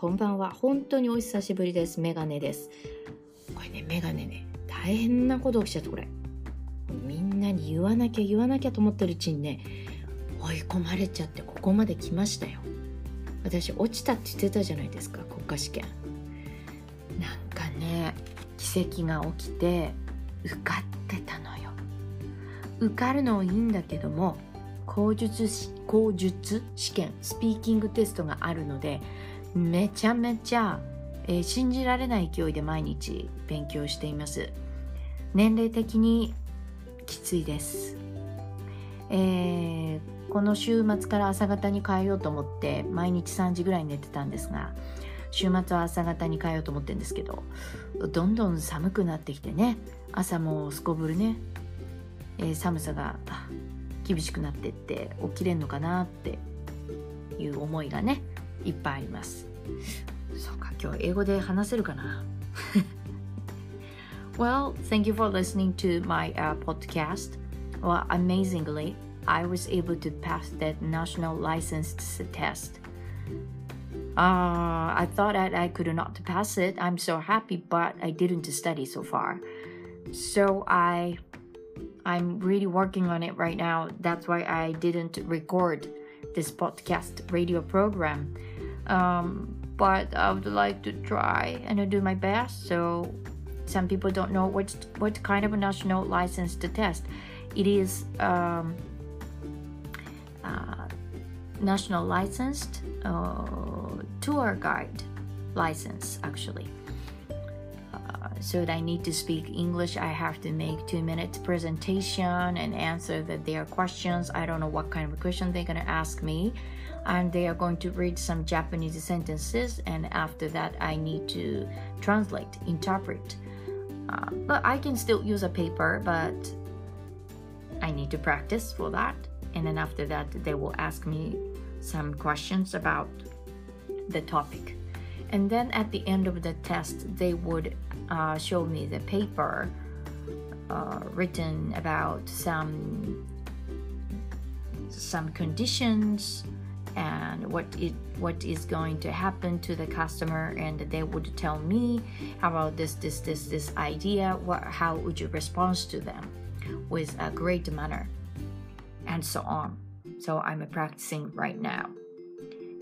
こんばんは。本当にお久しぶりです。メガネです。これね、メガネね、大変なこと起きちゃった、これ。みんなに言わなきゃ言わなきゃと思ってるうちにね、追い込まれちゃって、ここまで来ましたよ。私、落ちたって言ってたじゃないですか、国家試験。なんかね、奇跡が起きて、受かってたのよ。受かるのはいいんだけども、口述口述試験スピーキングテストがあるのでめちゃめちゃ、えー、信じられない勢いで毎日勉強しています。年齢的にきついです、えー、この週末から朝方に変えようと思って毎日3時ぐらい寝てたんですが週末は朝方に変えようと思ってるんですけどどんどん寒くなってきてね朝もすこぶるね、えー、寒さが厳しくなってって起きれんのかなっていう思いがねいっぱいありますそうか今日英語で話せるかな Well, thank you for listening to my uh, podcast. Well, amazingly, I was able to pass that national license test. Uh, I thought that I could not pass it. I'm so happy, but I didn't study so far. So I I'm really working on it right now. That's why I didn't record this podcast radio program. Um, but I would like to try and do my best. So some people don't know what what kind of a national license to test. It is um, uh, national licensed uh, tour guide license actually so that I need to speak English, I have to make two minutes presentation and answer the, their questions. I don't know what kind of question they're gonna ask me, and they are going to read some Japanese sentences, and after that, I need to translate, interpret. Uh, but I can still use a paper, but I need to practice for that. And then after that, they will ask me some questions about the topic. And then at the end of the test, they would uh, show me the paper uh, written about some some conditions and what it what is going to happen to the customer and they would tell me about this this this this idea? What how would you respond to them with a great manner? And so on. So i'm practicing right now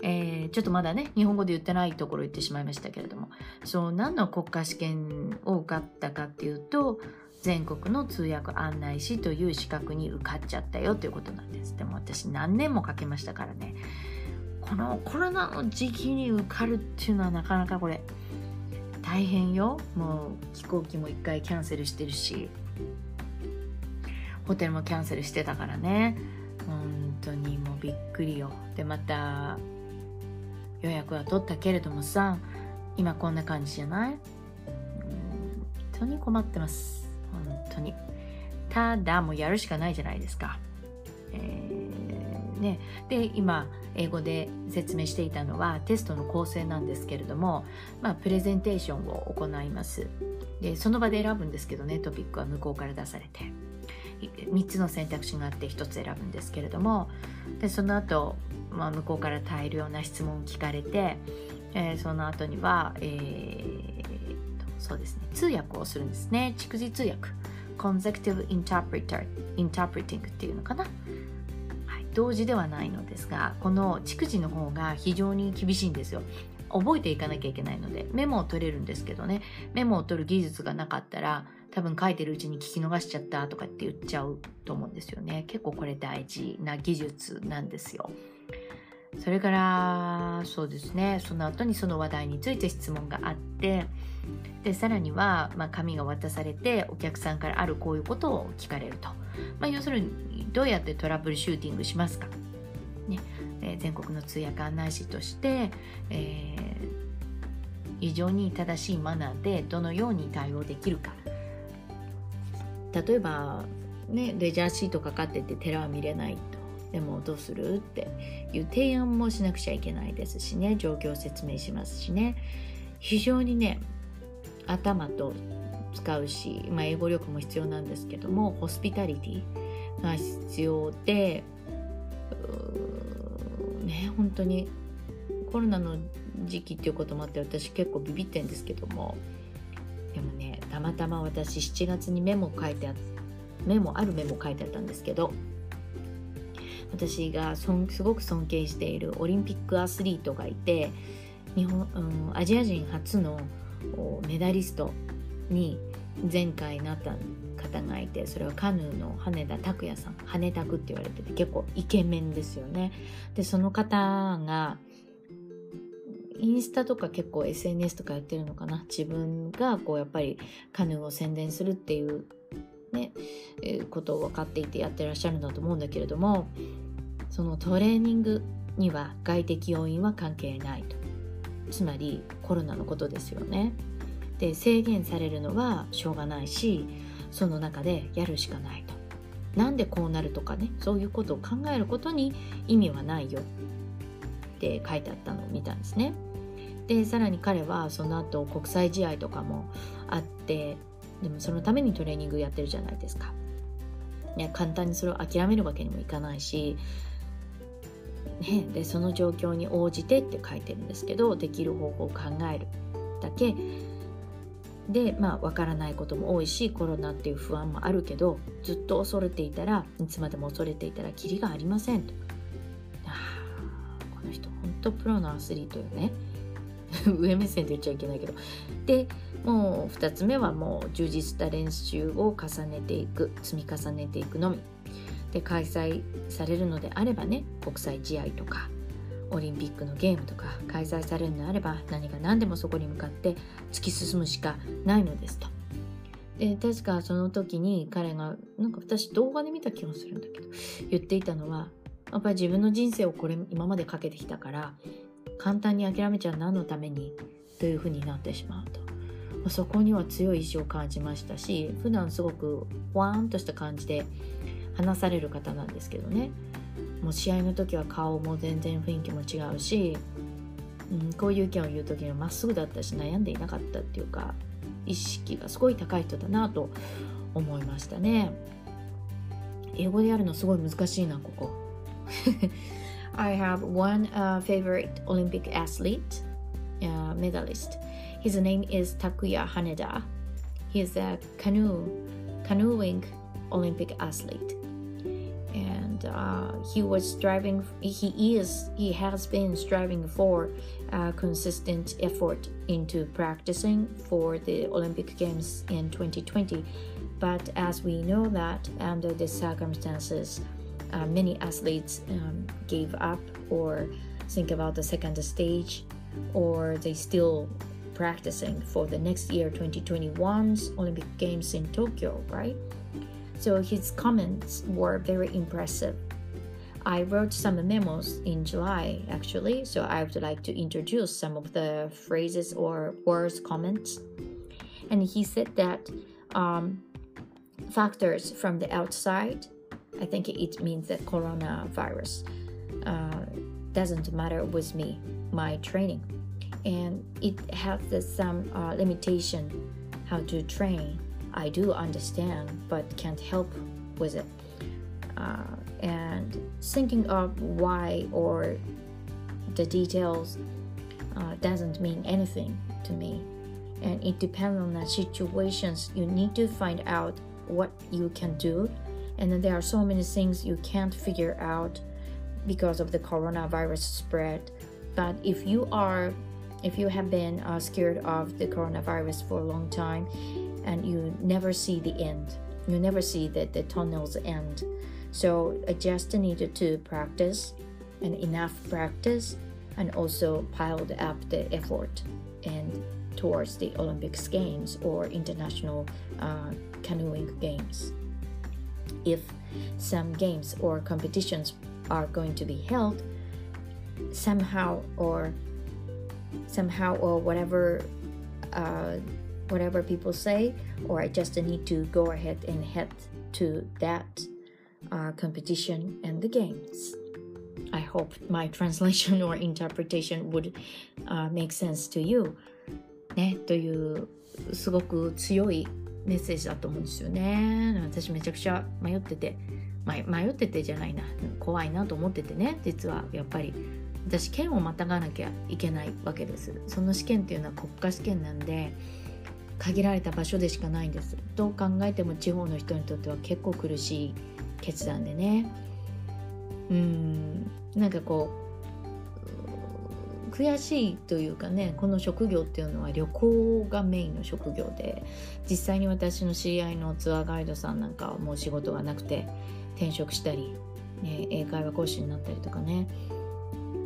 えー、ちょっとまだね日本語で言ってないところ言ってしまいましたけれども。そう何の国家試験を受かったかっていうと全国の通訳案内士という資格に受かっちゃったよということなんです。でも私何年もかけましたからね。このコロナの時期に受かるっていうのはなかなかこれ大変よ。もう飛行機も一回キャンセルしてるし。ホテルもキャンセルしてたからね。本当にもうびっくりよ。でまた予約は取ったけれどもさ今こんな感じじゃない？本当に困ってます。本当に。ただもうやるしかないじゃないですか、えー、ね、で今英語で説明していたのはテストの構成なんですけれども、まあ、プレゼンテーションを行います。でその場で選ぶんですけどねトピックは向こうから出されて。3つの選択肢があって1つ選ぶんですけれどもでその後まあ、向こうから大量な質問を聞かれて、えー、その後には、えー、そうですね通訳をするんですね。蓄字通訳。consecutive interpreter interpreting っていうのかな、はい、同時ではないのですがこの蓄字の方が非常に厳しいんですよ。覚えていかなきゃいけないのでメモを取れるんですけどね。メモを取る技術がなかったら多分書いてるうちに聞き逃しちゃったとかって言っちゃうと思うんですよね。結構これ大事な技術なんですよ。それからそうですね。その後にその話題について質問があってでさらには、まあ、紙が渡されてお客さんからあるこういうことを聞かれると、まあ、要するにどうやってトラブルシューティングしますか、ね。えー、全国の通訳案内士として、えー、非常に正しいマナーでどのように対応できるか。例えばねレジャーシートかかってて寺は見れないと。でもどうするっていう提案もしなくちゃいけないですしね。状況を説明しますしね。非常にね頭と使うし、まあ、英語力も必要なんですけどもホスピタリティが必要でね本当にコロナの時期っていうこともあって私結構ビビってんですけどもたまたま私7月にメモ書いてあメモあるメモ書いてあったんですけど私がすごく尊敬しているオリンピックアスリートがいて日本、うん、アジア人初のメダリストに前回なった方がいてそれはカヌーの羽田拓也さん羽田拓って言われてて結構イケメンですよね。でその方がインスタとか結構 SNS とかやってるのかな？自分がこうやっぱりカヌーを宣伝するっていうね、え、ことを分かっていてやってらっしゃるんだと思うんだけれどもそのトレーニングには外的要因は関係ないと。つまりコロナのことですよね。で制限されるのはしょうがないしその中でやるしかないと。なんでこうなるとかねそういうことを考えることに意味はないよ。って書いてあったのを見たんですね。でさらに彼はその後国際試合とかもあってでもそのためにトレーニングやってるじゃないですか、ね、簡単にそれを諦めるわけにもいかないし、ね、でその状況に応じてって書いてるんですけどできる方法を考えるだけ。でまあ分からないことも多いしコロナっていう不安もあるけどずっと恐れていたらいつまでも恐れていたらキリがありませんと。の人本当プロのアスリートよね。上目線で言っちゃいけないけどでもう2つ目はもう充実した練習を重ねていく積み重ねていくのみで開催されるのであればね国際試合とかオリンピックのゲームとか開催されるのであれば何が何でもそこに向かって突き進むしかないのですと。で確かその時に彼がなんか私動画で見た気がするんだけど言っていたのはやっぱり自分の人生をこれ今までかけてきたから簡単に諦めちゃう何のためにというふうになってしまうと。そこには強い意志を感じましたし普段すごくほわーんとした感じで話される方なんですけどね。もう試合の時は顔も全然雰囲気も違うし、うん、こういう意見を言う時にはまっすぐだったし悩んでいなかったっていうか意識がすごい高い人だなと思いましたね。英語でやるのすごい難しいなここ。I have one uh, favorite Olympic athlete uh, medalist. His name is Takuya Haneda. He's a canoe canoeing Olympic athlete. And uh, he was striving he is he has been striving for consistent effort into practicing for the olympic games in 2020 but as we know that under the circumstances uh, many athletes um, gave up or think about the second stage or they still practicing for the next year 2021's olympic games in tokyo right so his comments were very impressive. I wrote some memos in July actually, so I would like to introduce some of the phrases or words comments. And he said that um, factors from the outside, I think it means that coronavirus, uh, doesn't matter with me, my training. And it has some uh, limitation how to train I do understand but can't help with it. Uh, and thinking of why or the details uh, doesn't mean anything to me. And it depends on the situations. You need to find out what you can do. And there are so many things you can't figure out because of the coronavirus spread. But if you are, if you have been uh, scared of the coronavirus for a long time, and you never see the end. You never see that the tunnel's end. So I just needed to practice and enough practice and also piled up the effort and towards the Olympics Games or international uh, canoeing games If some games or competitions are going to be held, somehow or somehow or whatever uh, whatever people say, or I just need to go ahead and head to that uh, competition and the games. I hope my translation or interpretation would、uh, make sense to you. ね、というすごく強い メッセージだと思うんですよね。私めちゃくちゃ迷ってて、迷っててじゃないな、怖いなと思っててね、実はやっぱり。私県をまたがなきゃいけないわけです。その試験っていうのは国家試験なんで限られた場所でしかないんです。どう考えても地方の人にとっては結構苦しい決断でね。うん。なんかこう悔しいというかねこの職業っていうのは旅行がメインの職業で実際に私の知り合いのツアーガイドさんなんかはもう仕事がなくて転職したり、ね、英会話講師になったりとかね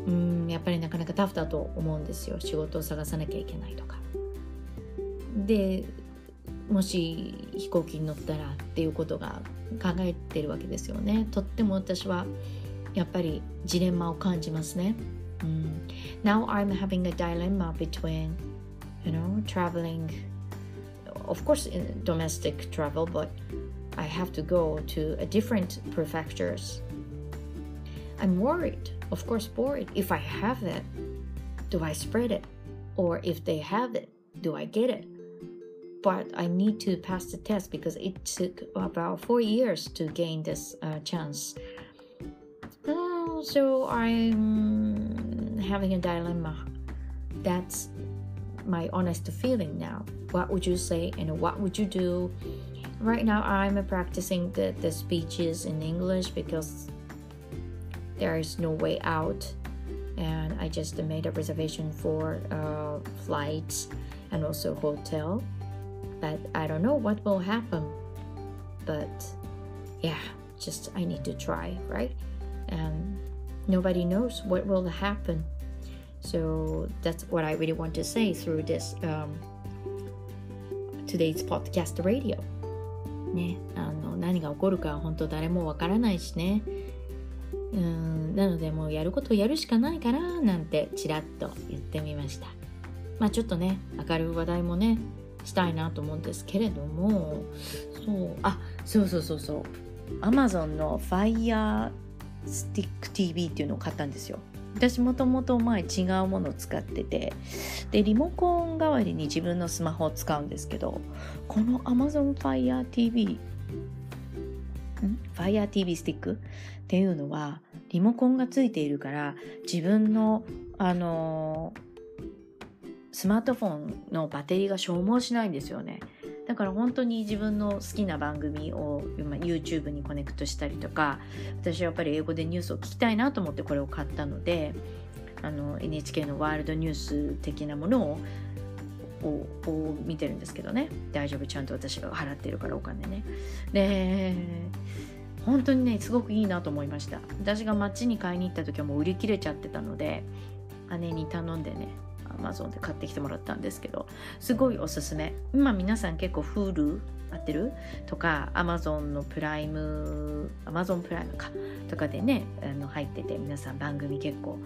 うんやっぱりなかなかタフだと思うんですよ仕事を探さなきゃいけないとか。でもし飛行機に乗ったらっていうことが考えてるわけですよね。とっても私はやっぱりジレンマを感じますね。うん、Now I'm having a dilemma between, you know, traveling, of course, in domestic travel, but I have to go to a different prefectures. I'm worried, of course, worried. If I have it, do I spread it? Or if they have it, do I get it? But I need to pass the test because it took about four years to gain this uh, chance. Uh, so I'm having a dilemma. That's my honest feeling now. What would you say and what would you do? Right now, I'm practicing the, the speeches in English because there is no way out. And I just made a reservation for uh, flights and also hotel. But I don't know what will happen. But yeah, just I need to try, right? Nobody knows what will happen. So that's what I really want to say through this um, today's podcast radio. ね、あの何が起こるか本当誰もわからないしね。うんなのでもうやることをやるしかないかななんてちらっと言ってみましたまあちょっとね明るい話題もねしたいなと思うんですけれどもそうあそうそうそうそう Amazon の Fire Stick TV っていうのを買ったんですよ。私もともと前違うものを使ってて。でリモコン代わりに自分のスマホを使うんですけどこの Amazon Fire TV Fire TV スティックっていうのはリモコンがついているから自分のあのスマートフォンのバッテリーが消耗しないんですよね。だから本当に自分の好きな番組を YouTube にコネクトしたりとか私はやっぱり英語でニュースを聞きたいなと思ってこれを買ったのであの NHK のワールドニュース的なものををを見てるんですけどね。大丈夫ちゃんと私が払ってるからお金ね。で本当にねすごくいいなと思いました。私が街に買いに行った時はもう売り切れちゃってたので姉に頼んでねアマゾンで買ってきてもらったんですけどすごいおすすめ。今皆さん結構 Hulu 合ってる？とか Amazon のプライム Amazon プライムか？とかでねあの入ってて皆さん番組結構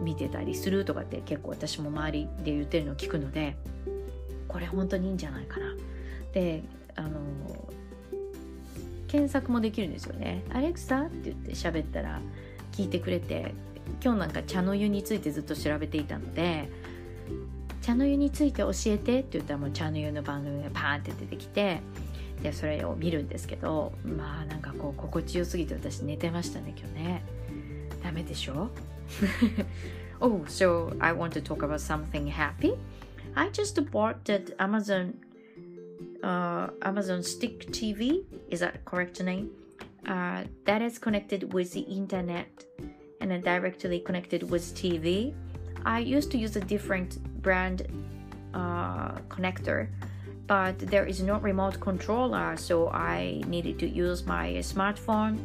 見てたりするとかって結構私も周りで言ってるのを聞くのでこれ本当にいいんじゃないかな。であの検索もできるんですよね。アレクサって言って喋ったら聞いてくれて今日なんか茶の湯についてずっと調べていたので茶の湯について教えてって言ったらもう茶の湯の番組がパーンって出てきてでそれを見るんですけどまあなんかこう心地よすぎて私寝てましたね今日ねダメでしょ Oh so I want to talk about something happy I just bought that Amazon uh, Amazon Stick TV is that correct name uh, that is connected with the internet and then directly connected with TV. I used to use a different brand uh, connector, but there is no remote controller, so I needed to use my smartphone.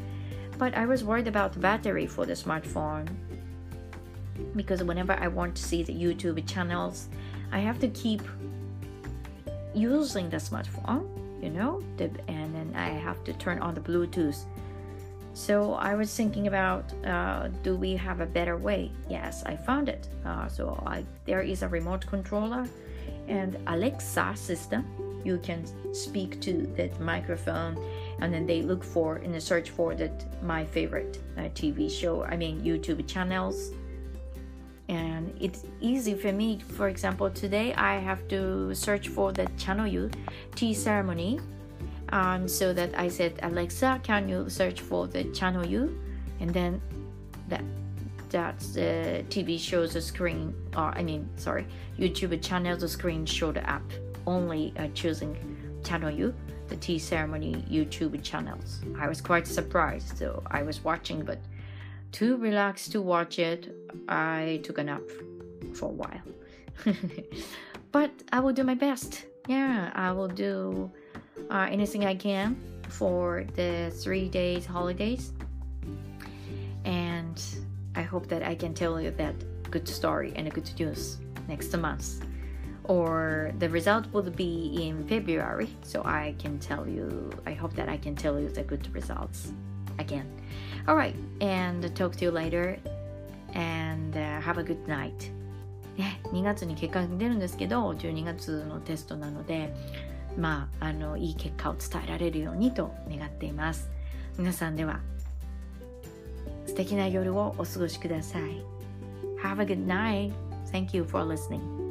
But I was worried about the battery for the smartphone because whenever I want to see the YouTube channels, I have to keep using the smartphone, you know, and then I have to turn on the Bluetooth so I was thinking about, uh, do we have a better way? Yes, I found it. Uh, so I, there is a remote controller and Alexa system. You can speak to that microphone, and then they look for in the search for that my favorite uh, TV show. I mean YouTube channels, and it's easy for me. For example, today I have to search for the channel you tea ceremony um, so that I said, Alexa, can you search for the channel U? And then that that the TV shows the screen, or I mean, sorry, YouTube channel the screen showed up only uh, choosing channel U, the tea ceremony YouTube channels. I was quite surprised, so I was watching, but too relaxed to watch it. I took a nap for a while. but I will do my best. Yeah, I will do uh, anything I can for the three days holidays. And I hope that I can tell you that good story and a good news next month. Or the result will be in February, so I can tell you, I hope that I can tell you the good results again. Alright, and talk to you later, and uh, have a good night. ね、2月に結果が出るんですけど、12月のテストなので、 まあ、あの、いい結果を伝えられるようにと願っています。皆さんでは、素敵な夜をお過ごしください。Have a good night. Thank you for listening.